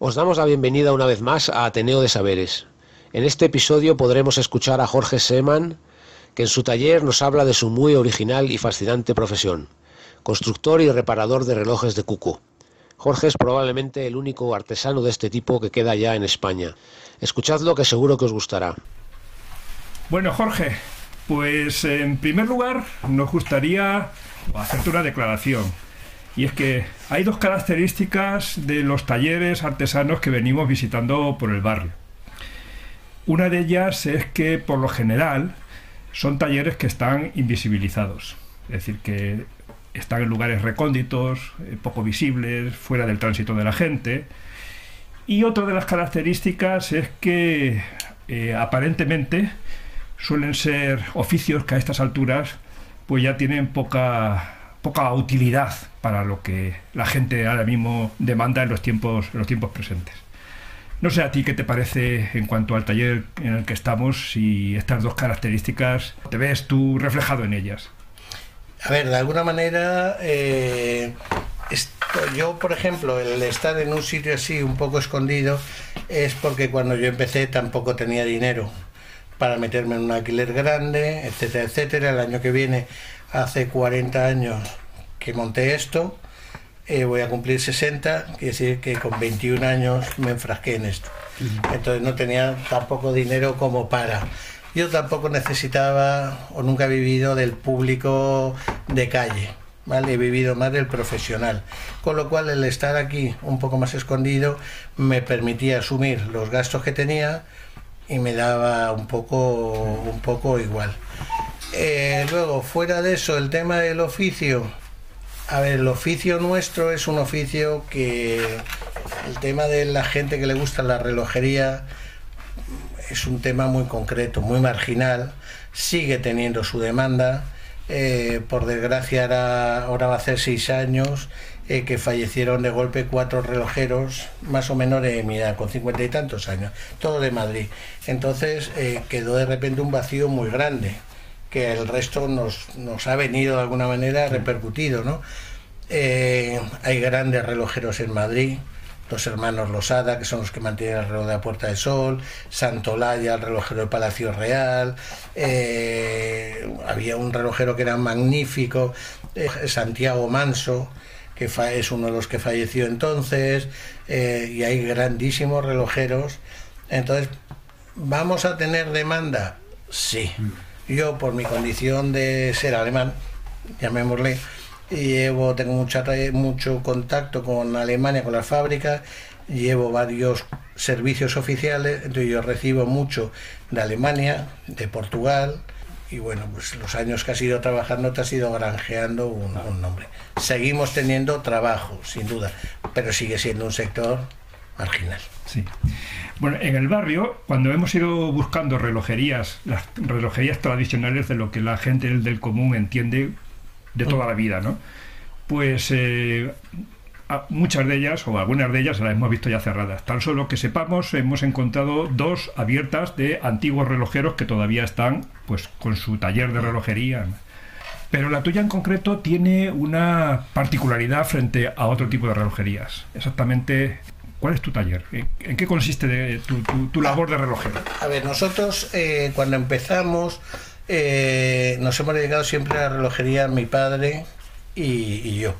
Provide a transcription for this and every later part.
Os damos la bienvenida una vez más a Ateneo de Saberes. En este episodio podremos escuchar a Jorge Seman, que en su taller nos habla de su muy original y fascinante profesión, constructor y reparador de relojes de cuco. Jorge es probablemente el único artesano de este tipo que queda ya en España. Escuchadlo que seguro que os gustará. Bueno, Jorge, pues en primer lugar nos gustaría hacerte una declaración. Y es que hay dos características de los talleres artesanos que venimos visitando por el barrio. Una de ellas es que por lo general son talleres que están invisibilizados, es decir, que están en lugares recónditos, eh, poco visibles, fuera del tránsito de la gente. Y otra de las características es que eh, aparentemente suelen ser oficios que a estas alturas pues ya tienen poca poca utilidad para lo que la gente ahora mismo demanda en los tiempos los tiempos presentes. No sé a ti qué te parece en cuanto al taller en el que estamos, si estas dos características te ves tú reflejado en ellas. A ver, de alguna manera, eh, yo, por ejemplo, el estar en un sitio así un poco escondido es porque cuando yo empecé tampoco tenía dinero para meterme en un alquiler grande, etcétera, etcétera. El año que viene, hace 40 años que monté esto, eh, voy a cumplir 60, quiere decir que con 21 años me enfrasqué en esto. Entonces no tenía tampoco dinero como para. Yo tampoco necesitaba o nunca he vivido del público de calle. ¿Vale? He vivido más del profesional. Con lo cual el estar aquí un poco más escondido me permitía asumir los gastos que tenía y me daba un poco, un poco igual. Eh, luego, fuera de eso, el tema del oficio. A ver, el oficio nuestro es un oficio que el tema de la gente que le gusta la relojería es un tema muy concreto, muy marginal, sigue teniendo su demanda. Eh, por desgracia ahora, ahora va a hacer seis años eh, que fallecieron de golpe cuatro relojeros, más o menos de mi edad, con cincuenta y tantos años, todo de Madrid. Entonces eh, quedó de repente un vacío muy grande, que el resto nos, nos ha venido de alguna manera repercutido, ¿no? Eh, hay grandes relojeros en Madrid, los hermanos Losada, que son los que mantienen el reloj de la Puerta del Sol, Santolaya, el relojero del Palacio Real, había un relojero que era magnífico, Santiago Manso, que es uno de los que falleció entonces, eh, y hay grandísimos relojeros. Entonces, ¿vamos a tener demanda? Sí. Yo, por mi condición de ser alemán, llamémosle, llevo, tengo mucha, mucho contacto con Alemania, con las fábricas, llevo varios servicios oficiales, entonces yo recibo mucho de Alemania, de Portugal, y bueno, pues los años que has ido trabajando te has ido granjeando un, un, nombre. Seguimos teniendo trabajo, sin duda, pero sigue siendo un sector marginal. Sí. Bueno, en el barrio, cuando hemos ido buscando relojerías, las relojerías tradicionales de lo que la gente del común entiende de toda la vida, ¿no? Pues eh, muchas de ellas, o algunas de ellas, las hemos visto ya cerradas. Tan solo que sepamos, hemos encontrado dos abiertas de antiguos relojeros que todavía están pues con su taller de relojería. Pero la tuya en concreto tiene una particularidad frente a otro tipo de relojerías. Exactamente, ¿cuál es tu taller? ¿En qué consiste de tu, tu, labor de relojero? A ver, nosotros eh, cuando empezamos eh, nos hemos dedicado siempre a la relojería mi padre y, yo.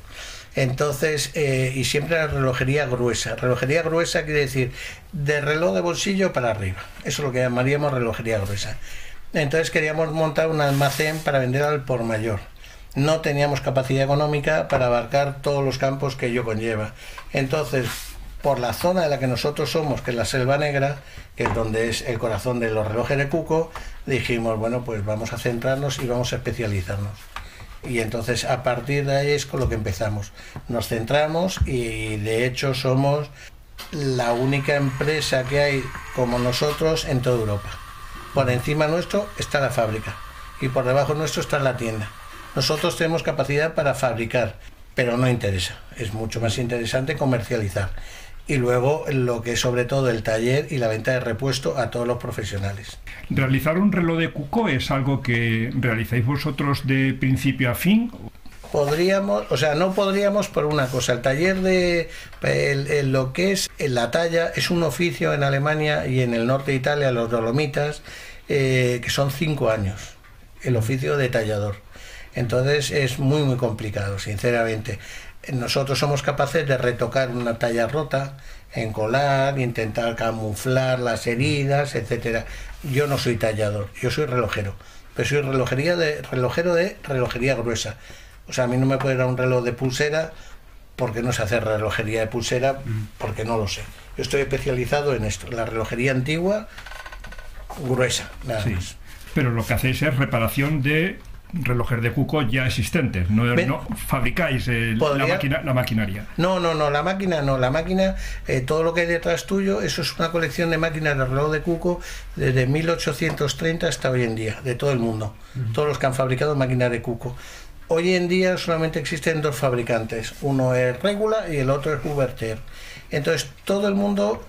Entonces, eh, y siempre la relojería gruesa. Relojería gruesa quiere decir de reloj de bolsillo para arriba. Eso es lo que llamaríamos relojería gruesa. Entonces queríamos montar un almacén para vender al por mayor. No teníamos capacidad económica para abarcar todos los campos que ello conlleva. Entonces, por la zona de la que nosotros somos, que es la Selva Negra, que es donde es el corazón de los relojes de Cuco, dijimos, bueno, pues vamos a centrarnos y vamos a especializarnos. Y entonces a partir de ahí es con lo que empezamos. Nos centramos y de hecho somos la única empresa que hay como nosotros en toda Europa. Por encima nuestro está la fábrica y por debajo nuestro está la tienda. Nosotros tenemos capacidad para fabricar, pero no interesa. Es mucho más interesante comercializar. Y luego lo que es sobre todo el taller y la venta de repuesto a todos los profesionales. ¿Realizar un reloj de cuco es algo que realizáis vosotros de principio a fin? Podríamos, o sea, no podríamos por una cosa. El taller de lo que es la talla es un oficio en Alemania y en el norte de Italia, los Dolomitas, eh, que son cinco años. El oficio de tallador. Entonces es muy muy complicado, sinceramente. Nosotros somos capaces de retocar una talla rota, encolar, intentar camuflar las heridas, etcétera. Yo no soy tallador, yo soy relojero, pero soy relojería de relojero de relojería gruesa. O sea, a mí no me puede dar un reloj de pulsera porque no sé hacer relojería de pulsera, porque no lo sé. Yo estoy especializado en esto, la relojería antigua gruesa, nada más. Pero lo que hacéis es reparación de relojes de cuco ya existentes, no, no fabricáis la, la maquinaria. No, no, no, la máquina no, la máquina, eh, todo lo que hay detrás tuyo, eso es una colección de máquinas de reloj de cuco desde 1830 hasta hoy en día, de todo el mundo, todos los que han fabricado máquinas de cuco. Hoy en día solamente existen dos fabricantes, uno es Regula y el otro es Huberter. Entonces todo el mundo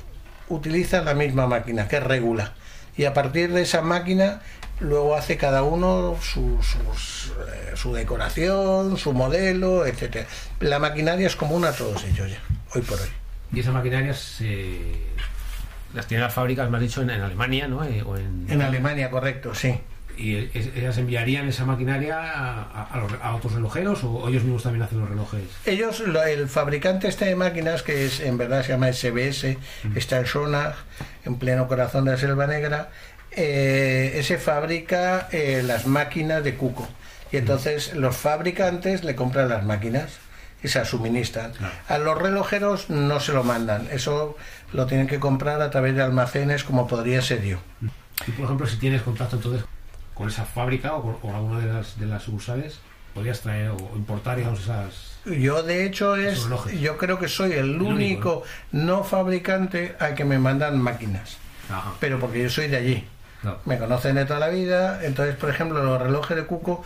utiliza la misma máquina, que es Regula. Y a partir de esa máquina luego hace cada uno su, eh, su, decoración, su modelo, etcétera. La maquinaria es común a todos ellos ya, hoy por hoy. Y esas maquinarias las tienen las fábricas, me has dicho, en, Alemania, ¿no? Eh, en... Alemania, correcto, sí. ¿Y ellas enviarían esa maquinaria a, otros relojeros o ellos mismos también hacen los relojes? Ellos, el fabricante este de máquinas, que es en verdad se llama SBS, está en Sonag, en pleno corazón de la Selva Negra, eh, ese fabrica eh, las máquinas de cuco. Y entonces los fabricantes le compran las máquinas y se suministran. A los relojeros no se lo mandan, eso lo tienen que comprar a través de almacenes como podría ser yo. Y por ejemplo, si tienes contacto entonces con esa fábrica o con alguna de las, de las sucursales, podrías traer o importar digamos, esas... Yo de hecho es, yo creo que soy el, único, no fabricante al que me mandan máquinas, pero porque yo soy de allí. Me conocen de toda la vida. Entonces, por ejemplo, los relojes de Cuco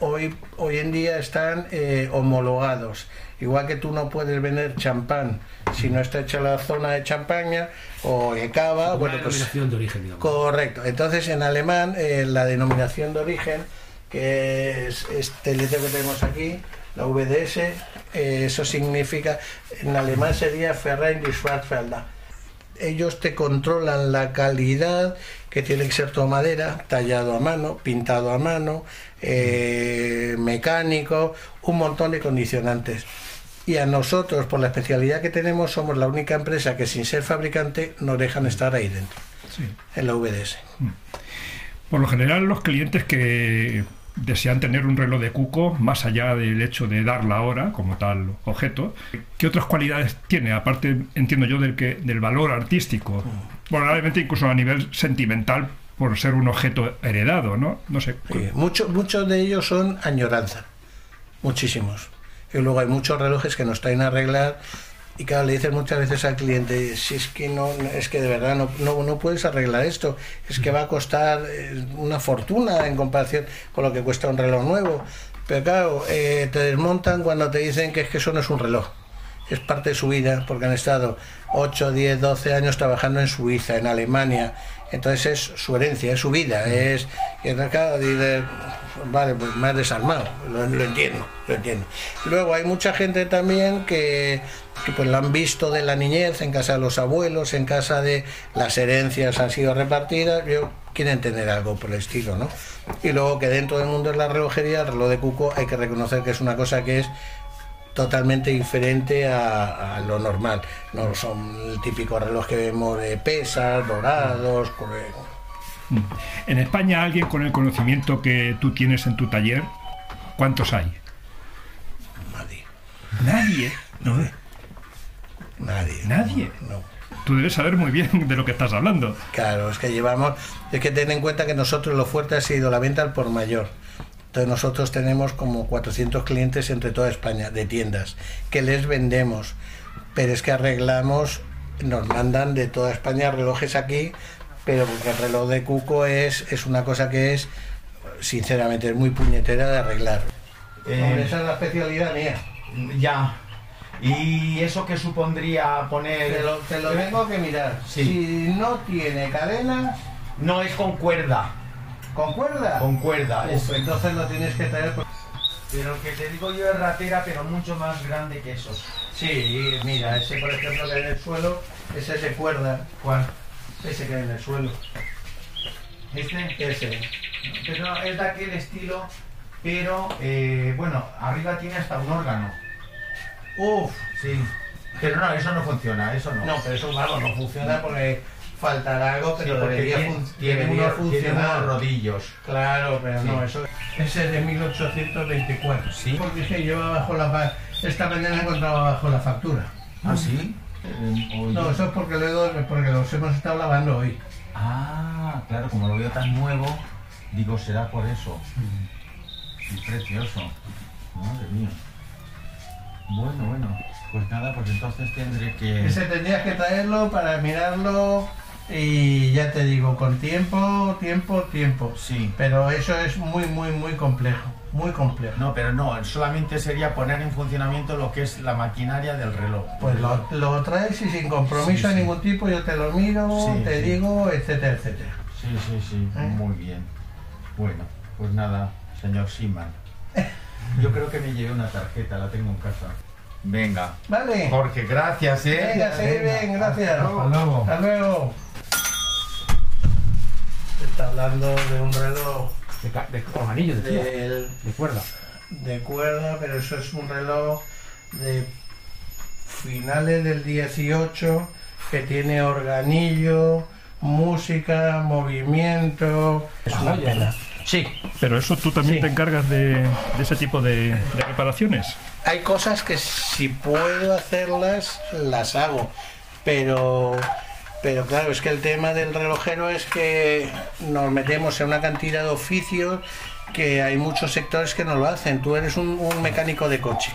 hoy, hoy en día están eh, homologados. Igual que tú no puedes vender champán si no está hecha la zona de champaña o de cava. bueno, pues, denominación de origen, digamos. Correcto. Entonces, en alemán, eh, la denominación de origen, que es este letrero que tenemos aquí, la VDS, eh, eso significa, en alemán sería Ferrein die Schwarzfelder ellos te controlan la calidad, que tiene que ser toda madera, tallado a mano, pintado a mano, eh, mecánico, un montón de condicionantes. Y a nosotros, por la especialidad que tenemos, somos la única empresa que sin ser fabricante nos dejan estar ahí dentro, en la VDS. Mm. Por lo general, los clientes que desean tener un reloj de cuco más allá del hecho de dar la hora como tal objeto. ¿Qué otras cualidades tiene? Aparte, entiendo yo, del, que, del valor artístico, probablemente incluso a nivel sentimental por ser un objeto heredado, ¿no? No sé. muchos, muchos de ellos son añoranza, muchísimos. Y luego hay muchos relojes que nos traen a arreglar y claro, le dicen muchas veces al cliente, si es que no, es que de verdad no, no, no puedes arreglar esto, es que va a costar eh, una fortuna en comparación con lo que cuesta un reloj nuevo. Pero claro, eh, te desmontan cuando te dicen que es que eso no es un reloj. Es parte de su vida, porque han estado 8, 10, 12 años trabajando en Suiza, en Alemania, entonces es su herencia, es su vida, es y acá dice, vale, pues me has desarmado, lo, entiendo, lo entiendo. Luego hay mucha gente también que, pues lo han visto de la niñez, en casa de los abuelos, en casa de las herencias han sido repartidas, yo quieren tener algo por el estilo, ¿no? Y luego que dentro del mundo de la relojería, el reloj de cuco hay que reconocer que es una cosa que es totalmente diferente a, lo normal. No son el típico reloj que vemos de pesas, dorados. Mm. En España, alguien con el conocimiento que tú tienes en tu taller, ¿cuántos hay? Nadie. Nadie. No. Nadie. Nadie. No. Tú debes saber muy bien de lo que estás hablando. Claro, es que llevamos, es que ten en cuenta que nosotros lo fuerte ha sido la venta al por mayor. Entonces nosotros tenemos como 400 clientes entre toda España de tiendas que les vendemos, pero es que arreglamos nos mandan de toda España relojes aquí, pero porque el reloj de Cuco es, es una cosa que es, sinceramente, es muy puñetera de arreglar. Eh, Hombre, esa es la especialidad mía. ya. ¿Y eso qué supondría poner...? Te lo, te lo tengo que mirar. Sí. Si no tiene cadenas, No es con cuerda, ¿con cuerda? con cuerda. Uf, es- entonces lo tienes que traer. por- Pero el que te digo yo es ratera, pero mucho más grande que esos. Sí, mira, ese por ejemplo que hay en el suelo, ese es de cuerda. ¿Cuál? Ese que hay en el suelo. Este. Ese. Pero es de aquel estilo, pero eh, bueno, arriba tiene hasta un órgano. Uf, Sí. Pero no, eso no funciona, eso no. no, pero eso vamos, no funciona porque faltará algo, pero debería, tiene, fun- tiene debería unos, tiene funcionar. unos rodillos. Claro, pero Sí. no, eso. Ese es de 1824. Sí. Porque que yo bajo la esta mañana encontraba bajo la factura. ¿Ah, sí? Eh. No, eso es porque, luego, porque los hemos estado lavando hoy. Ah, claro, como lo veo tan nuevo, digo, será por eso. Es precioso. Madre mía. Bueno, bueno. Pues nada, pues entonces tendré que... Ese tendrías que traerlo para mirarlo y ya te digo, con tiempo, tiempo, tiempo. Sí. Pero eso es muy, muy, muy complejo. Muy complejo. No, pero no, solamente sería poner en funcionamiento lo que es la maquinaria del reloj. Pues lo, lo traes y sin compromiso de sí. ningún tipo, yo te lo miro, Sí, te digo, etcétera, etcétera. Sí, sí, sí, ¿Eh? muy bien. Bueno, pues nada, señor Siman. Yo creo que me llevé una tarjeta, la tengo en casa. Venga. Vale. Jorge, gracias, ¿eh? Venga, sí, bien, gracias. Hasta luego. Hasta luego. Está hablando de un reloj De, de- con De cuerda. de cuerda, pero eso es un reloj de finales del 18 que tiene organillo, música, movimiento. Es una pena. Sí, Pero eso tú también Sí. te encargas de, de ese tipo de, de reparaciones. hay cosas que si puedo hacerlas, las hago, pero pero claro, es que el tema del relojero es que nos metemos en una cantidad de oficios que hay muchos sectores que no lo hacen. Tú eres un, mecánico de coche,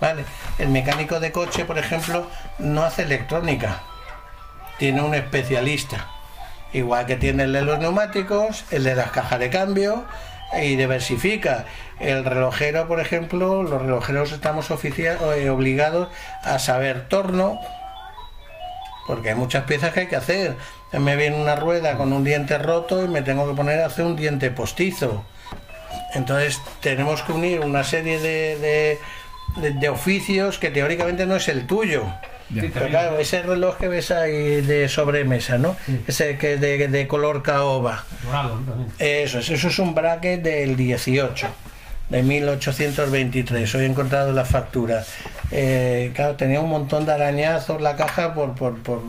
¿vale? El mecánico de coche, por ejemplo, no hace electrónica, tiene un especialista. Igual que tiene el de los neumáticos, el de las cajas de cambio y diversifica. El relojero, por ejemplo, los relojeros estamos eh, obligados a saber torno, porque hay muchas piezas que hay que hacer. Me viene una rueda con un diente roto y me tengo que poner a hacer un diente postizo. Entonces tenemos que unir una serie de, de- de- de oficios que teóricamente no es el tuyo. Sí, Pero claro, ese reloj que ves ahí de sobremesa, ¿no? Ese que de, de color caoba. Dorado. Eso es, eso es un bracket del 18, de 1823. Hoy he encontrado la factura. Eh, claro, tenía un montón de arañazos la caja por, por, por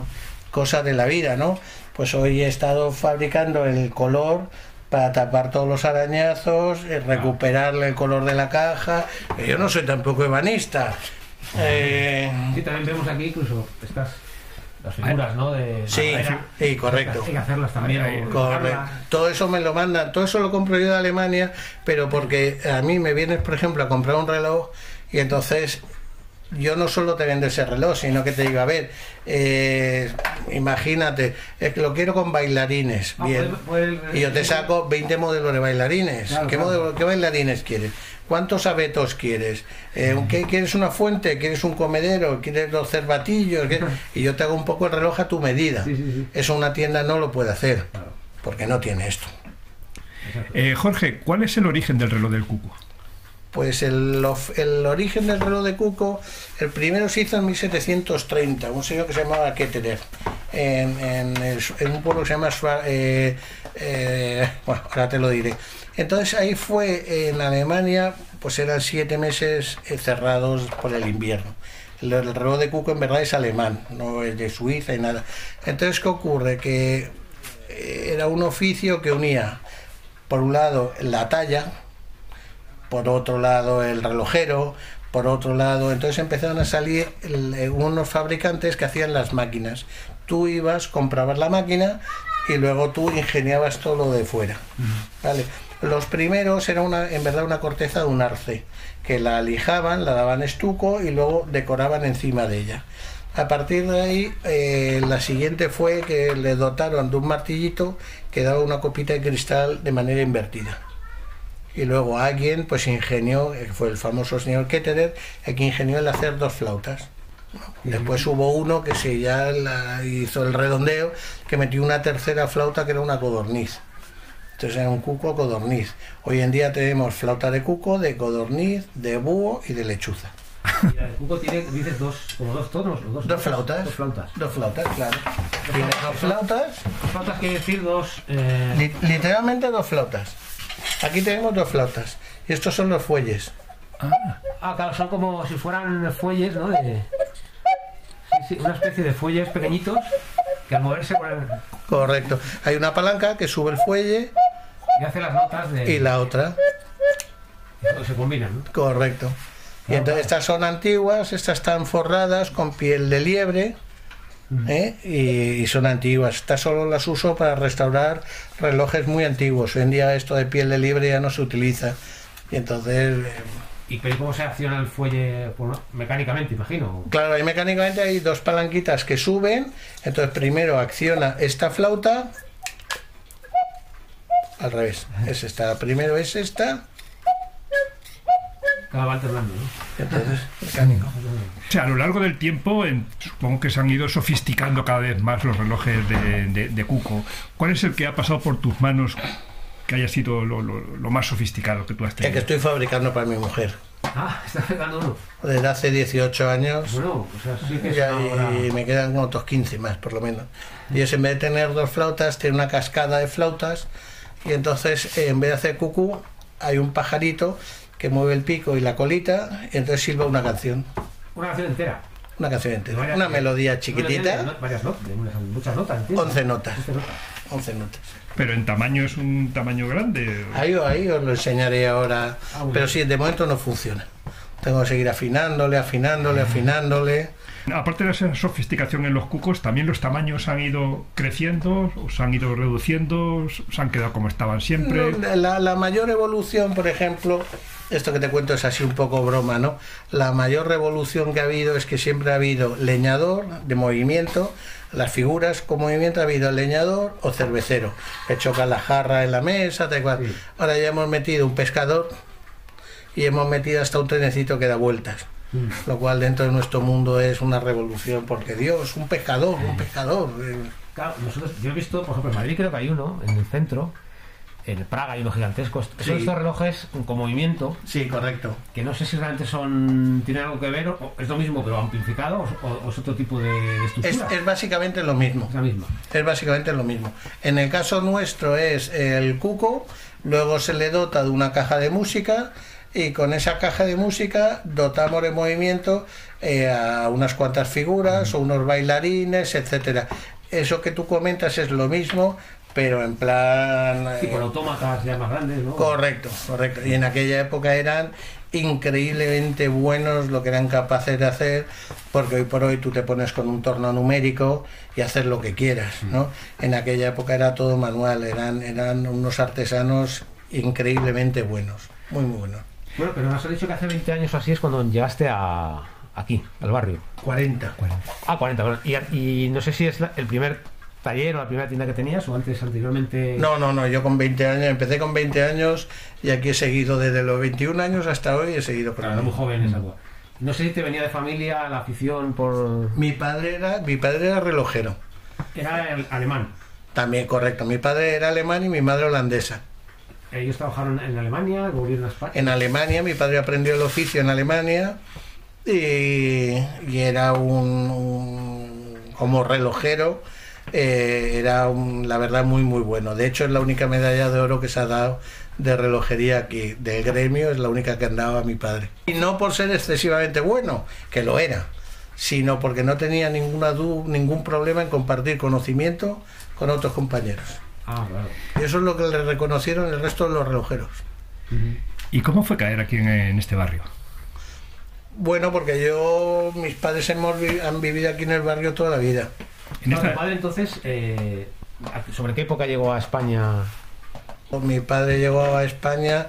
cosas de la vida, ¿no? Pues hoy he estado fabricando el color para tapar todos los arañazos, eh, recuperarle el color de la caja. Yo no soy tampoco ebanista. Eh, Sí, también vemos aquí incluso estas las figuras, ¿no? De Sí, madera. sí, correcto. Hay que hacerlas también. Correcto. Todo eso me lo mandan, todo eso lo compro yo de Alemania, pero porque a mí me vienes, por ejemplo, a comprar un reloj y entonces yo no solo te vendo ese reloj, sino que te digo, a ver, eh, imagínate, es que lo quiero con bailarines, Ah, bien. puede- puede- Y yo te saco 20 modelos de bailarines. Claro, ¿Qué, claro. modelo- qué bailarines quieres? ¿Cuántos abetos quieres? Eh, ¿qué- ¿Quieres una fuente? ¿Quieres un comedero? ¿Quieres los cervatillos? ¿Qué- Y yo te hago un poco el reloj a tu medida. Sí, sí, sí. Eso una tienda no lo puede hacer, porque no tiene esto. Eh, Jorge, ¿cuál es el origen del reloj del cuco? Pues el, el origen del reloj de Cuco, el primero se hizo en 1730, un señor que se llamaba Ketterer, en, un pueblo que se llama eh, eh, bueno, ahora te lo diré. Entonces ahí fue en Alemania, pues eran siete meses eh, cerrados por el invierno. El, el reloj de Cuco en verdad es alemán, no es de Suiza y nada. Entonces, ¿qué ocurre? Que era un oficio que unía, por un lado, la talla, por otro lado el relojero, por otro lado, entonces empezaron a salir eh, unos fabricantes que hacían las máquinas. Tú ibas, comprabas la máquina y luego tú ingeniabas todo lo de fuera. ¿vale? Los primeros era una, en verdad una corteza de un arce, que la lijaban, la daban estuco y luego decoraban encima de ella. A partir de ahí, eh, la siguiente fue que le dotaron de un martillito que daba una copita de cristal de manera invertida. Y luego alguien pues ingenió, fue el famoso señor Ketterer, el que ingenió el hacer dos flautas. Después hubo uno que se ya la- hizo el redondeo, que metió una tercera flauta que era una codorniz. Entonces era un cuco codorniz. Hoy en día tenemos flauta de cuco, de codorniz, de búho y de lechuza. El cuco tiene, dices, dos, como dos tonos. o Dos, Dos flautas. Dos flautas. Dos flautas, claro. Tiene dos flautas, Dos flautas quiere decir dos. eh, li- literalmente dos flautas. Aquí tenemos dos flautas. Y estos son los fuelles. Ah, claro, son como si fueran fuelles, ¿no? De, sí, sí, una especie de fuelles pequeñitos que al moverse el- Correcto. Hay una palanca que sube el fuelle y hace las notas de. y la otra. y se combinan, ¿no? Correcto. Y entonces estas son antiguas, estas están forradas con piel de liebre. ¿Eh? Y, y son antiguas. Estas solo las uso para restaurar relojes muy antiguos. Hoy en día esto de piel de liebre ya no se utiliza. Y entonces, eh, ¿Y pero cómo se acciona el fuelle Pues, mecánicamente, imagino? claro, ahí mecánicamente hay dos palanquitas que suben. Entonces primero acciona esta flauta. Al revés. Es esta. Primero es esta. Cada va alternando, ¿no? Entonces, mecánico. O sea, a lo largo del tiempo, en- supongo que se han ido sofisticando cada vez más los relojes de, de- de Cuco. ¿Cuál es el que ha pasado por tus manos que haya sido lo, lo- lo más sofisticado que tú has El que tenido? estoy fabricando para mi mujer. Ah, está pegando uno. Desde hace 18 años. Bueno, o sea, sí que es Ya, y me quedan otros 15 más, por lo menos. Y es en vez de tener dos flautas, tiene una cascada de flautas. Y entonces, en vez de hacer cucú, hay un pajarito que mueve el pico y la colita. Y entonces silba una canción. Una canción entera. Una canción entera. varias- Una melodía chiquitita. Varias notas, muchas notas, ¿entiendes? 11 notas. 11 notas. 11 notas. Pero en tamaño es un tamaño grande. Ahí, ahí os lo enseñaré ahora. Ah, bueno. Pero sí, de momento no funciona. Tengo que seguir afinándole, afinándole, afinándole. Aparte de esa sofisticación en los cucos, también los tamaños han ido creciendo, o se han ido reduciendo, se han quedado como estaban siempre. No, la, la mayor evolución, por ejemplo, esto que te cuento es así un poco broma, ¿no? La mayor revolución que ha habido es que siempre ha habido leñador de movimiento, las figuras con movimiento ha habido leñador o cervecero, que choca la jarra en la mesa, tal cual. Sí. Ahora ya hemos metido un pescador y hemos metido hasta un trenecito que da vueltas. Mm. Lo cual dentro de nuestro mundo es una revolución, porque Dios, un pescador, un pescador. eh, Claro, nosotros, yo he visto, por ejemplo, en Madrid creo que hay uno, en el centro, en Praga hay uno gigantesco. Son estos relojes con movimiento, Sí, correcto. que no sé si realmente son tienen algo que ver, o es lo mismo pero amplificado, o, o es otro tipo de, de Es, estructura. es básicamente lo mismo. Es la misma. Es básicamente lo mismo. En el caso nuestro es el cuco, luego se le dota de una caja de música y con esa caja de música dotamos de movimiento eh, a unas cuantas figuras o unos bailarines, etcétera. Eso que tú comentas es lo mismo, pero en plan... Sí, eh, con autómatas ya más grandes, ¿no? Correcto, correcto. Y en aquella época eran increíblemente buenos lo que eran capaces de hacer, porque hoy por hoy tú te pones con un torno numérico y haces lo que quieras, ¿no? En aquella época era todo manual, eran, eran unos artesanos increíblemente buenos, muy muy buenos. Bueno, pero nos has dicho que hace 20 años o así es cuando llegaste a aquí, al barrio. 40. Ah, 40, bueno. Y, y no sé si es la- el primer taller o la primera tienda que tenías o antes, anteriormente... No, no, no, yo con 20 años, empecé con 20 años y aquí he seguido desde los 21 años hasta hoy, he seguido por Claro, muy joven esa cosa. No sé si te venía de familia la afición por... Mi padre era, mi padre era relojero. Era el alemán. También correcto, mi padre era alemán y mi madre holandesa. Ellos trabajaron en Alemania, volvieron a España. en Alemania, mi padre aprendió el oficio en Alemania y, y era un, un- como relojero, eh, era un- la verdad muy muy bueno. De hecho es la única medalla de oro que se ha dado de relojería aquí, del gremio, es la única que han dado a mi padre. Y no por ser excesivamente bueno, que lo era, sino porque no tenía ninguna ningún problema en compartir conocimiento con otros compañeros. Ah, claro. Y eso es lo que le reconocieron el resto de los relojeros. ¿Y cómo fue caer aquí en, en este barrio? Bueno, porque yo, mis padres hemos han vivido aquí en el barrio toda la vida. En Claro, esta- tu padre entonces, eh, ¿sobre qué época llegó a España? Mi padre llegó a España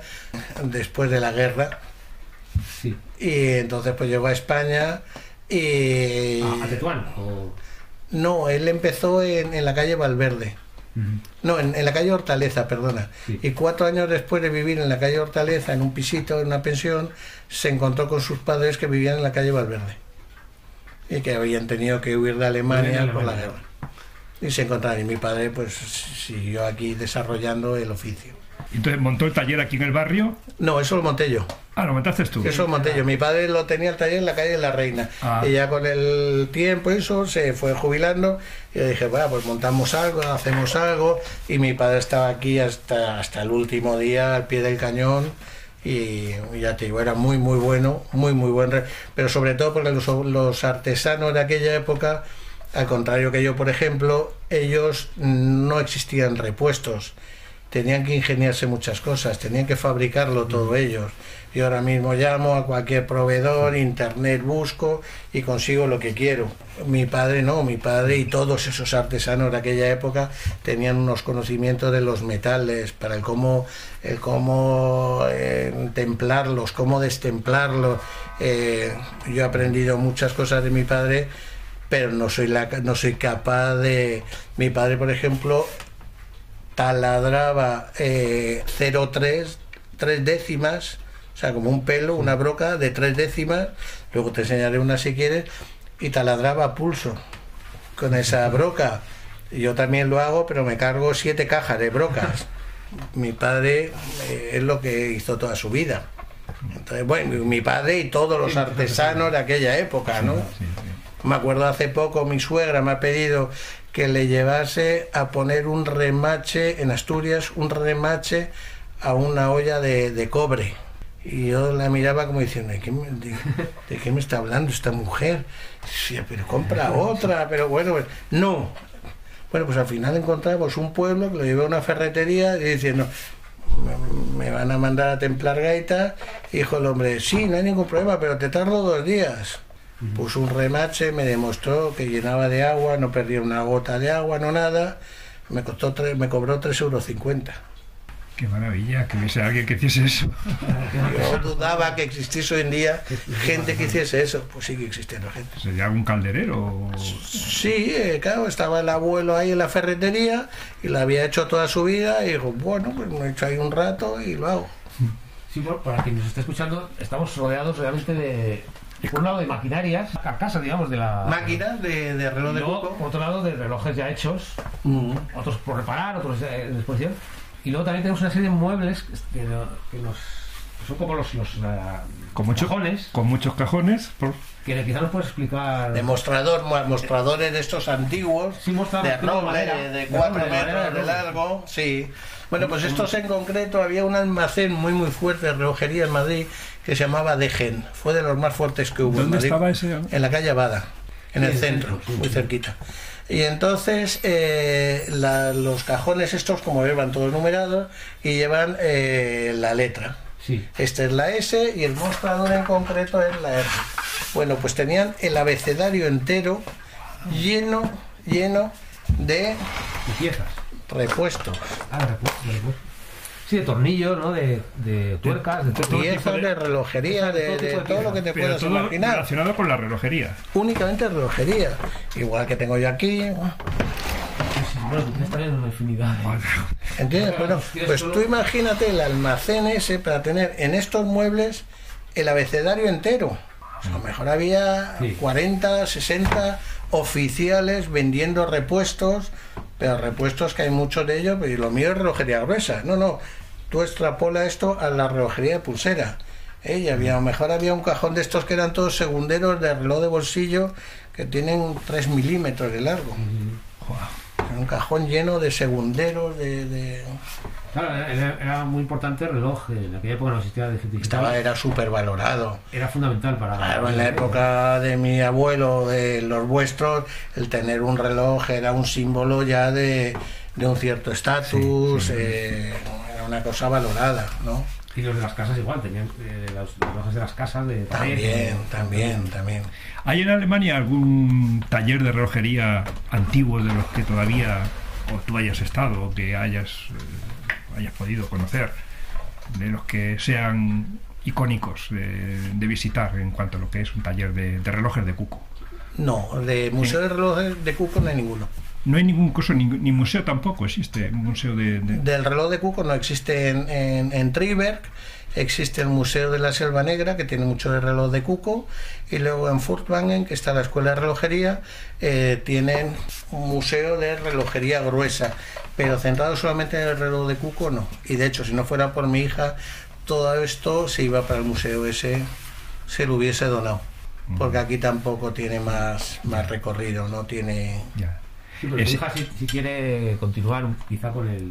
después de la guerra Sí. y entonces pues llegó a España Y... ¿A, a Tetuán? O... No, él empezó en, en la calle Valverde. No, en, en la calle Hortaleza, perdona. Sí. Y cuatro años después de vivir en la calle Hortaleza, en un pisito, en una pensión, se encontró con sus padres que vivían en la calle Valverde. Y que habían tenido que huir de Alemania, por la guerra. Y se encontraron. Y mi padre, pues, siguió aquí desarrollando el oficio. Entonces montó el taller aquí en el barrio. No, eso lo monté yo. Ah, lo montaste tú. Eso lo monté yo. Mi padre lo tenía el taller en la calle de la Reina. Ah. Y ya con el tiempo eso se fue jubilando. Y yo dije, bueno, pues montamos algo, hacemos algo. Y mi padre estaba aquí hasta, hasta el último día al pie del cañón. Y ya te digo, era muy, muy bueno, muy, muy buen. Pero sobre todo porque los, los artesanos de aquella época, al contrario que yo, por ejemplo, ellos no existían repuestos tenían que ingeniarse muchas cosas, tenían que fabricarlo todo ellos. Yo ahora mismo llamo a cualquier proveedor, internet busco y consigo lo que quiero. Mi padre no, mi padre y todos esos artesanos de aquella época tenían unos conocimientos de los metales, para el cómo, el cómo eh, templarlos, cómo destemplarlos. Eh, yo he aprendido muchas cosas de mi padre pero no soy la, no soy capaz de mi padre por ejemplo taladraba eh, 0,3 tres décimas, o sea, como un pelo, una broca de tres décimas, luego te enseñaré una si quieres, y taladraba a pulso con esa broca. Yo también lo hago, pero me cargo siete cajas de brocas. Mi padre eh, es lo que hizo toda su vida. Entonces, bueno, mi padre y todos los artesanos de aquella época, ¿no? Me acuerdo hace poco mi suegra me ha pedido que le llevase a poner un remache en Asturias, un remache a una olla de, de cobre. Y yo la miraba como diciendo, ¿de qué, me, de, de qué me está hablando esta mujer? Decía, pero compra otra, pero bueno, pues, no. Bueno, pues al final encontramos un pueblo que lo llevé a una ferretería y diciendo, me, me van a mandar a templar gaita. Y dijo el hombre, sí, no hay ningún problema, pero te tardo dos días. Puso un remache, me demostró que llenaba de agua, no perdía una gota de agua, no nada. Me costó tres, me cobró 3,50 euros. Qué maravilla que hubiese alguien que hiciese eso. Yo dudaba que existiese hoy en día gente que hiciese eso. Pues sí que existiendo gente. Sería algún calderero. Sí, eh, claro, estaba el abuelo ahí en la ferretería y lo había hecho toda su vida y dijo, bueno, pues me he hecho ahí un rato y lo hago. Sí, bueno, para quien nos esté escuchando, estamos rodeados realmente de, por un lado, de maquinarias, carcasas, digamos, de la... Máquinas de, de Y reloj de por otro lado, de relojes ya hechos, Mm. otros por reparar, otros en exposición. Y luego también tenemos una serie de muebles que, que nos, que son como los, los Con, mucho- cajones, con muchos cajones. por- que quizás nos puedes explicar... Demostrador, mo- mostradores de estos antiguos, Sí, mostrador de roble, de, cuatro de metros de largo, sí. Bueno, pues estos en concreto, había un almacén muy muy fuerte de relojería en Madrid que se llamaba Degen, fue de los más fuertes que hubo en ¿Dónde Madrid. estaba ese? En la calle Abada, en Sí, el en el centro, centro, sí, muy cerquita. Y entonces eh, la- los cajones estos, como ven, van todos numerados y llevan eh, la letra. Sí. Esta es la S y el mostrador en concreto es la R. Bueno, pues tenían el abecedario entero lleno, lleno de Y piezas. repuestos. Ah, repuestos. Sí, de tornillos, ¿no? De, de tuercas, de todo Piezas de- de relojería, de, Todo tipo de de todo lo que te Pero puedas todo imaginar. relacionado con la relojería. Únicamente relojería. Igual que tengo yo aquí. Bueno, tú tienes también una infinidad. de- ¿Entiendes? Bueno, pues tú imagínate el almacén ese para tener en estos muebles el abecedario entero. A lo mejor había Sí. 40, 60 oficiales vendiendo repuestos, pero repuestos que hay muchos de ellos, y lo mío es relojería gruesa. No, no, tú extrapola esto a la relojería de pulsera. ¿eh? Y había, a lo mejor había un cajón de estos que eran todos segunderos de reloj de bolsillo que tienen 3 milímetros de largo. Un cajón lleno de segunderos, de- de, Claro, era, era muy importante el reloj. En aquella época no existía de Estaba, era súper valorado. Era fundamental para. Claro, en la época de mi abuelo, de los vuestros, el tener un reloj era un símbolo ya de, de un cierto estatus, eh, era una cosa valorada, ¿no? Y los de las casas igual, tenían eh, los los relojes de las casas de También, también, también. ¿Hay en Alemania algún taller de relojería antiguo de los que todavía o tú hayas estado o que hayas, eh, hayas podido conocer? De los que sean icónicos de, de visitar en cuanto a lo que es un taller de, de relojes de Cuco. No, de Museo de Relojes de Cuco no hay ninguno. No hay ningún curso, ni, ni museo tampoco existe, un museo de... de- Del reloj de Cuco no existe en, en, en Triberg, existe el Museo de la Selva Negra, que tiene mucho de reloj de Cuco, y luego en Furtwangen, que está la Escuela de Relojería, eh, tienen un museo de relojería gruesa, pero centrado solamente en el reloj de Cuco no. Y de hecho, si no fuera por mi hija, todo esto se iba para el museo ese, se lo hubiese donado. Porque aquí tampoco tiene más, más recorrido, no tiene... Sí, pero tu Ese- hija si, si quiere continuar quizá con el...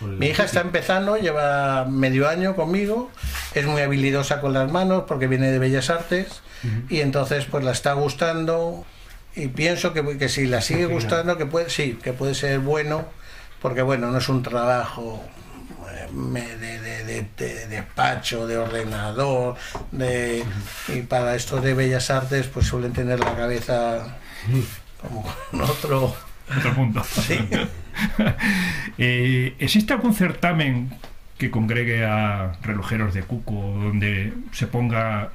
con el- Mi hija está empezando, lleva medio año conmigo, es muy habilidosa con las manos porque viene de Bellas Artes y entonces pues la está gustando y pienso que, que si la sigue gustando que puede sí que puede ser bueno porque bueno no es un trabajo eh, de, de- de- de despacho, de ordenador, de, y para esto de bellas artes pues suelen tener la cabeza como con otro Otro punto. Sí. Eh, ¿Existe algún certamen que congregue a relojeros de Cuco donde se ponga,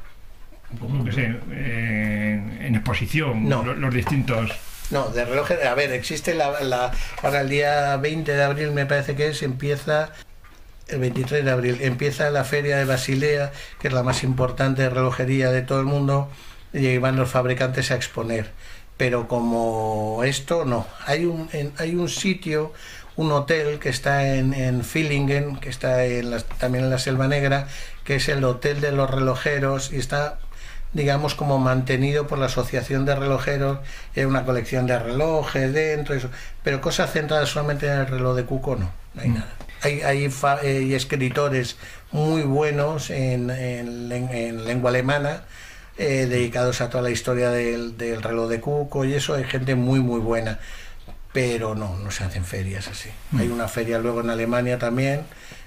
como que sé, eh, en exposición No. los, distintos... No, de relojes. A ver, existe la, la. Ahora el día 20 de abril, me parece que es, empieza. El 23 de abril empieza la feria de Basilea, que es la más importante de relojería de todo el mundo, y van los fabricantes a exponer. Pero como esto, no. Hay un, en- hay un sitio, un hotel que está en, en Villingen, que está en la- también en la Selva Negra, que es el Hotel de los Relojeros, y está digamos, como mantenido por la Asociación de Relojeros, hay una colección de relojes dentro, eso, pero cosas centradas solamente en el reloj de Cuco no, no hay nada. Hay, hay, fa- eh, hay escritores muy buenos en, en en lengua alemana, eh, dedicados a toda la historia del, del reloj de Cuco y eso, hay gente muy, muy buena, pero no, no se hacen ferias así. Hay una feria luego en Alemania también,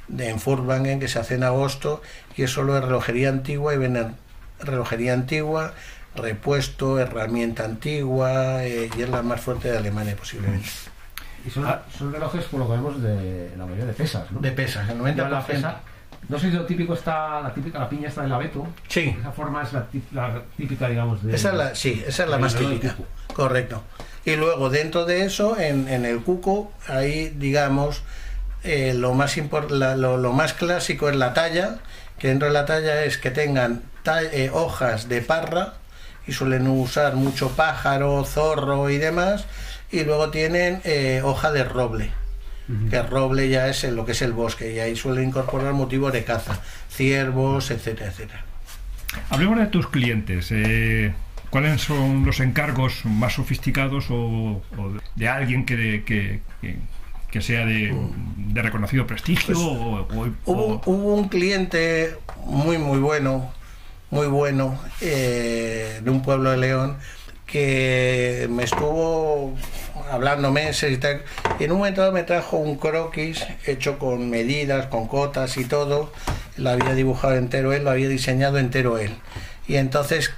de, en Furtwangen, que se hace en agosto, y es solo de relojería antigua y venden relojería antigua, repuesto, herramienta antigua, eh, y es la más fuerte de Alemania posiblemente. Y son, son relojes, por lo que vemos, de la mayoría de pesas, ¿no? De pesas, el 90%. Ya la pesa. No sé si lo típico está, la típica, la piña está del abeto. Sí. Esa forma es la, tí- la típica, digamos, de... Esa es la, sí, esa es la más típica. Correcto. Y luego dentro de eso, en, en el cuco, ahí digamos, eh, lo, más la- lo, lo más clásico es la talla, que dentro de la talla es que tengan eh, hojas de parra, y suelen usar mucho pájaro, zorro y demás, y luego tienen eh, hoja de roble. Que roble ya es lo que es el bosque y ahí suelen incorporar motivos de caza, ciervos, etcétera, etcétera. Hablemos de tus clientes. eh, ¿Cuáles son los encargos más sofisticados o, o de alguien que, que, que- que sea de, de reconocido prestigio? o, o- Pues hubo un cliente muy, muy bueno, muy bueno, eh, de un pueblo de León, que me estuvo hablando meses y tal, y en un momento me trajo un croquis hecho con medidas, con cotas y todo, lo había dibujado entero él, lo había diseñado entero él. Y entonces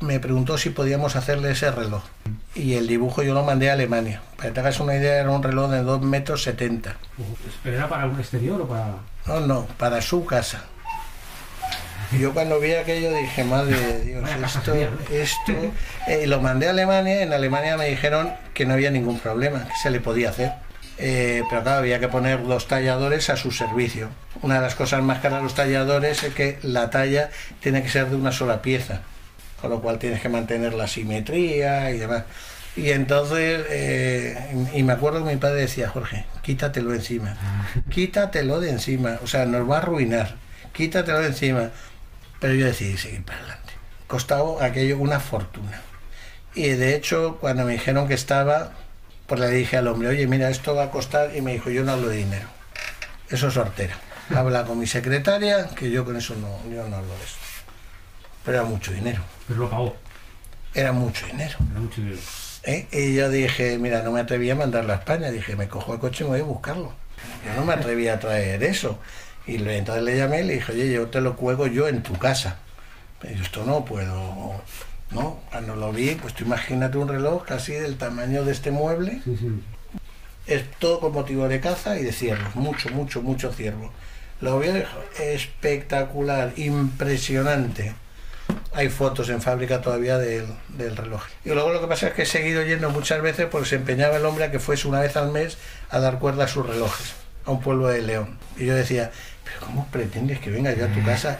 me preguntó si podíamos hacerle ese reloj. Y el dibujo yo lo mandé a Alemania. Para que te hagas una idea, era un reloj de 2 metros 70. ¿Pero era para un exterior o para...? No, no, para su casa. Y yo cuando vi aquello dije, madre de Dios, esto, esto... Eh, lo mandé a Alemania, en Alemania me dijeron que no había ningún problema, que se le podía hacer. Eh, pero claro, había que poner los talladores a su servicio. Una de las cosas más caras de los talladores es que la talla tiene que ser de una sola pieza, con lo cual tienes que mantener la simetría y demás. Y entonces, eh, y me acuerdo que mi padre decía, Jorge, quítatelo encima, quítatelo de encima, o sea, nos va a arruinar, quítatelo de encima. Pero yo decidí seguir para adelante. Costaba aquello una fortuna. Y de hecho, cuando me dijeron que estaba, pues le dije al hombre, oye, mira, esto va a costar, y me dijo, yo no hablo de dinero, eso es sortera. Habla con mi secretaria, que yo con eso no, yo no hablo de eso. Pero era mucho dinero, Pero lo pagó. era mucho dinero. Era mucho dinero. ¿eh? Y yo dije, mira, no me atreví a mandarlo a España. Dije, me cojo el coche y me voy a buscarlo. Yo no me atreví a traer eso. Y le- entonces le llamé y le dije, oye, yo te lo cuelgo yo en tu casa. Pero yo, esto no puedo. No, cuando lo vi, pues tú imagínate un reloj casi del tamaño de este mueble. Sí, sí. Es todo con motivo de caza y de ciervos. Mucho, mucho, mucho ciervo. Lo veo espectacular, impresionante. Hay fotos en fábrica todavía del, del reloj. Y luego lo que pasa es que he seguido yendo muchas veces porque se empeñaba el hombre a que fuese una vez al mes a dar cuerda a sus relojes, a un pueblo de León. Y yo decía, pero ¿cómo pretendes que venga yo a tu casa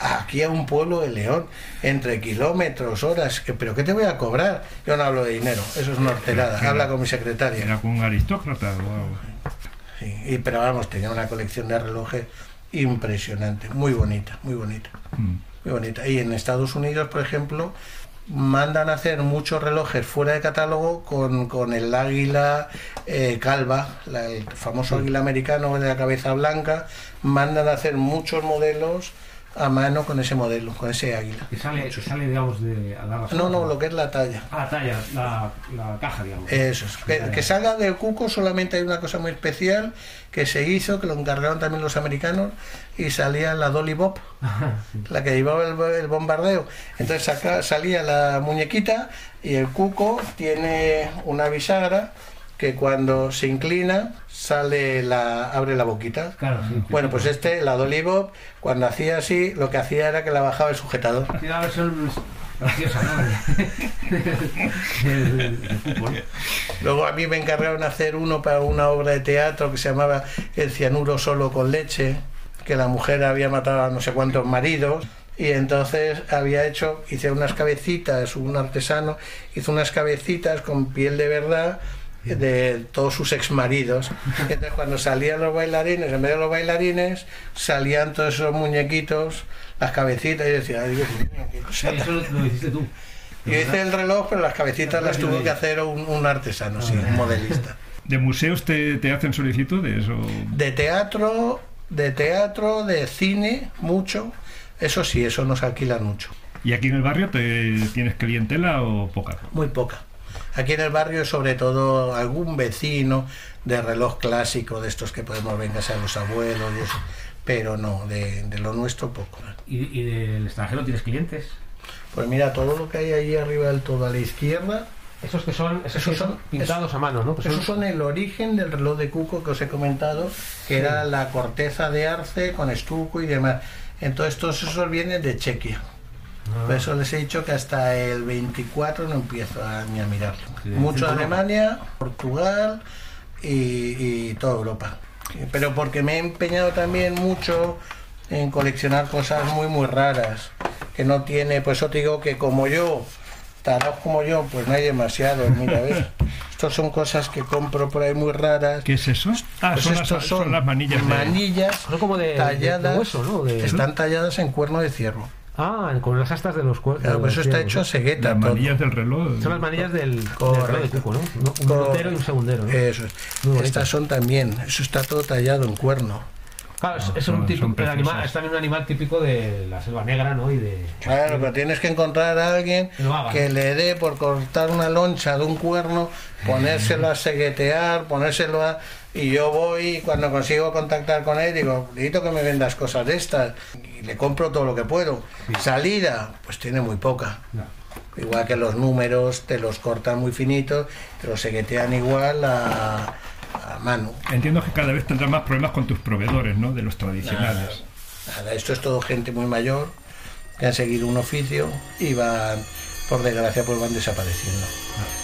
aquí a un pueblo de León, entre kilómetros, horas? Que- ¿Pero qué te voy a cobrar? Yo no hablo de dinero, eso es una horterada. Habla con mi secretaria. Era con un aristócrata. wow. Sí, y, pero vamos, tenía una colección de relojes impresionante, muy bonita, muy bonita, Mm. muy bonita. Y en Estados Unidos, por ejemplo, mandan a hacer muchos relojes fuera de catálogo con, con el águila eh, calva, la- el famoso águila americano de la cabeza blanca, mandan a hacer muchos modelos a mano con ese modelo, con ese águila. Que sale, que sale digamos, de a No, no, lo que es la talla. Ah, talla, la, la caja, digamos. Eso es. Que, que salga del cuco solamente hay una cosa muy especial que se hizo, que lo encargaron también los americanos, y salía la Dolly Bob, la que llevaba el, el bombardeo. Entonces saca- salía la muñequita y el cuco tiene una bisagra que cuando se inclina sale la abre la boquita. Claro, sí. Bueno, pues este, la Dolly Bob, cuando hacía así, lo que hacía era que la bajaba el sujetador. Luego a mí me encargaron hacer uno para una obra de teatro que se llamaba El cianuro solo con leche, que la mujer había matado a no sé cuántos maridos. Y entonces había hecho, hice unas cabecitas, un artesano hizo unas cabecitas con piel de verdad de todos sus exmaridos. Entonces cuando salían los bailarines, en vez de los bailarines, salían todos esos muñequitos, las cabecitas, y yo decía, ay Dios mío, qué cosa Sí, eso lo, lo hiciste tú. yo hice el reloj, pero las cabecitas las tuvo que hacer un, un artesano, sí, un modelista. ¿De museos te, te hacen solicitudes? O... De teatro, de teatro, de cine, mucho. Eso sí, eso nos alquilan mucho. ¿Y aquí en el barrio te tienes clientela o poca? Muy poca. Aquí en el barrio, sobre todo, algún vecino de reloj clásico, de estos que podemos ver en casa de los abuelos y eso. Pero no, de, de lo nuestro poco. ¿Y, y del extranjero tienes clientes? Pues mira, todo lo que hay allí arriba del todo a la izquierda, Esos que son, esos Esos que son pintados a mano, ¿no? Que son- Esos son el origen del reloj de cuco que os he comentado, que era la corteza de arce con estuco y demás. Entonces todos esos vienen de Chequia. Ah. Por eso les he dicho que hasta el 24 no empiezo a, ni a mirarlo. Sí, Mucho de Europa. Alemania, Portugal y, y toda Europa. Pero porque me he empeñado también mucho en coleccionar cosas muy muy raras que no tiene, pues eso te digo que como yo, tarados como yo, pues no hay demasiados, mira, ¿ves? Estos son cosas que compro por ahí muy raras. ¿Qué es eso? Ah, Pues son, las, estos son las manillas de... manillas Son como de, de- de talladas, hueso, ¿no? De- están talladas en cuerno de cierro. Ah, con las astas de los cuerpos. Claro, eso está hecho a cegueta. Las manillas del reloj. Son las manillas del, reloj de cuco, ¿no? Un Correcto. y un segundero, ¿no? Eso es. Estas son también, eso está todo tallado en cuerno. Claro, es, No, es son- un tipo, son el animal, es también un animal típico de la selva negra, ¿no? Y de... Claro, pero tienes que encontrar a alguien Que lo haga. que le dé por cortar una loncha de un cuerno, ponérselo a seguetear, ponérselo a... Y yo voy, cuando consigo contactar con él, digo, necesito que me vendas cosas de estas. Y le compro todo lo que puedo. Salida, pues tiene muy poca. Igual que los números, te los cortan muy finitos, te los seguetean igual a, a mano. Entiendo que cada vez tendrás más problemas con tus proveedores, ¿no? De los tradicionales. Nada, esto es todo gente muy mayor que han seguido un oficio y van, por desgracia, pues van desapareciendo.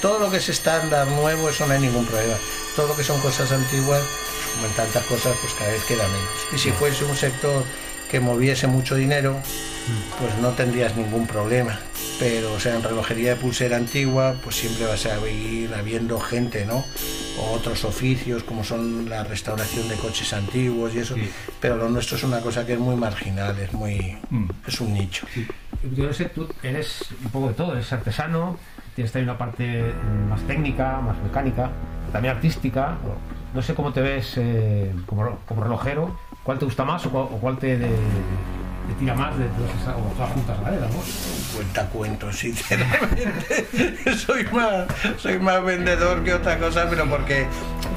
Todo lo que es estándar nuevo, eso no hay ningún problema. Todo lo que son cosas antiguas, como en tantas cosas, pues cada vez queda menos. Y si fuese un sector que moviese mucho dinero, pues no tendrías ningún problema. Pero, o sea, en relojería de pulsera antigua, pues siempre vas a ir habiendo gente, ¿no? O otros oficios, como son la restauración de coches antiguos y eso. Sí. Pero lo nuestro es una cosa que es muy marginal, es muy. Mm. es un nicho. Yo no sé, tú eres un poco de todo, eres artesano, tienes también una parte mm, más técnica, más mecánica, también artística. No sé cómo te ves eh, como, como relojero, cuál te gusta más o o cuál te, tira más de todas esas, juntas. ¿no? Cuenta cuentos, sinceramente. soy más, soy más vendedor que otra cosa, pero porque,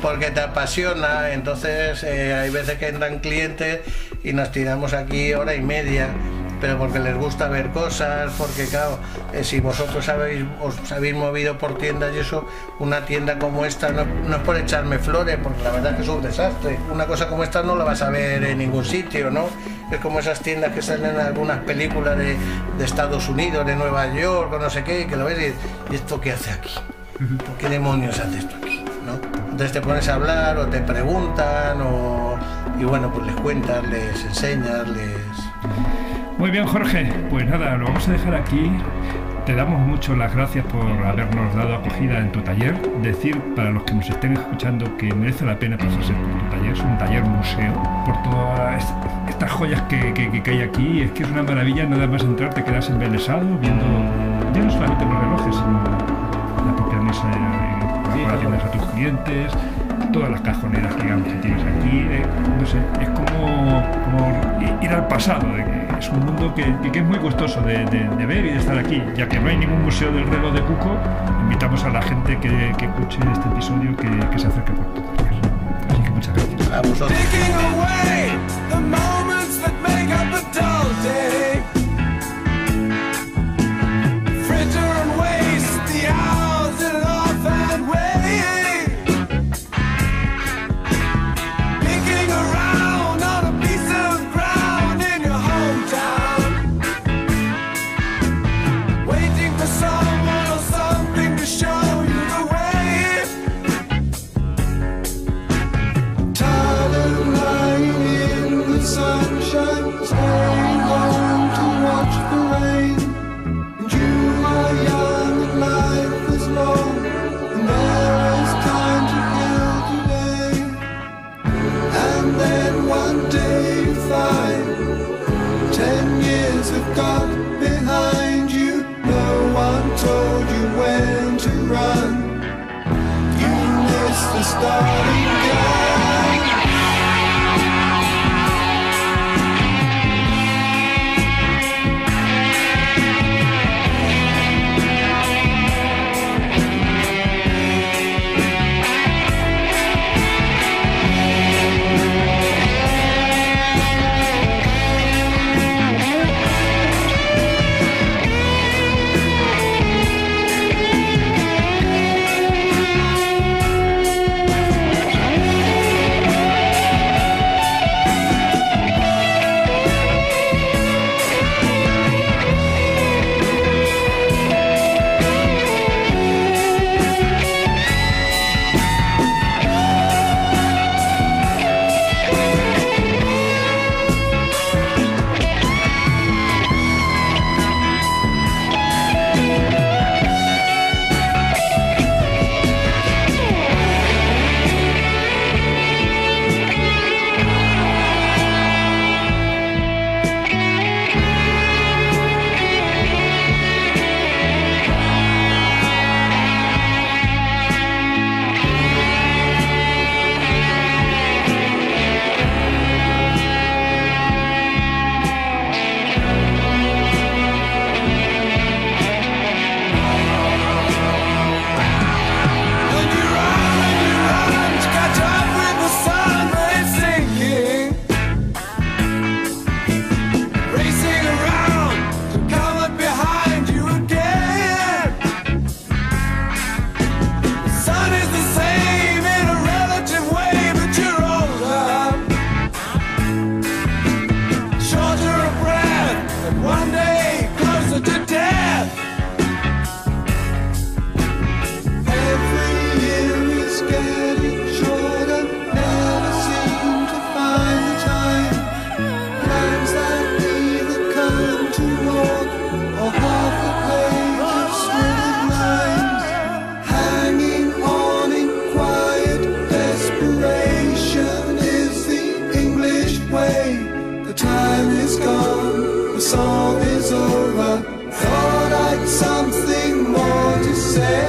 porque te apasiona. Entonces eh, hay veces que entran clientes y nos tiramos aquí hora y media. Pero porque les gusta ver cosas, porque claro, eh, si vosotros habéis, os habéis movido por tiendas y eso, una tienda como esta no, no es por echarme flores, porque la verdad es que es un desastre. Una cosa como esta no la vas a ver en ningún sitio, ¿no? Es como esas tiendas que salen en algunas películas de, de Estados Unidos, de Nueva York, o no sé qué, que lo ves y, ¿y esto qué hace aquí? ¿Por qué demonios hace esto aquí? ¿no? Entonces te pones a hablar o te preguntan o, y bueno, pues les cuentas, les enseñas, les... Muy bien, Jorge. Pues nada, lo vamos a dejar aquí. Te damos mucho las gracias por habernos dado acogida en tu taller. Decir para los que nos estén escuchando que merece la pena pasarse por tu taller. Es un taller museo por todas estas joyas que, que- que hay aquí. Es que es una maravilla nada más entrar, te quedas embelesado viendo ya no solamente los relojes, sino la propia mesa de decoraciones a tus clientes, todas las cajoneras digamos, que tienes aquí. eh, no sé, es como, como ir al pasado. de que es un mundo que, que- que es muy gustoso de, de- de ver y de estar aquí. Ya que no hay ningún museo del reloj de Cuco, invitamos a la gente que, que escuche este episodio que, que se acerque por. Así que muchas gracias. A vosotros. story. is gone, the song is over. Thought I'd something more to say.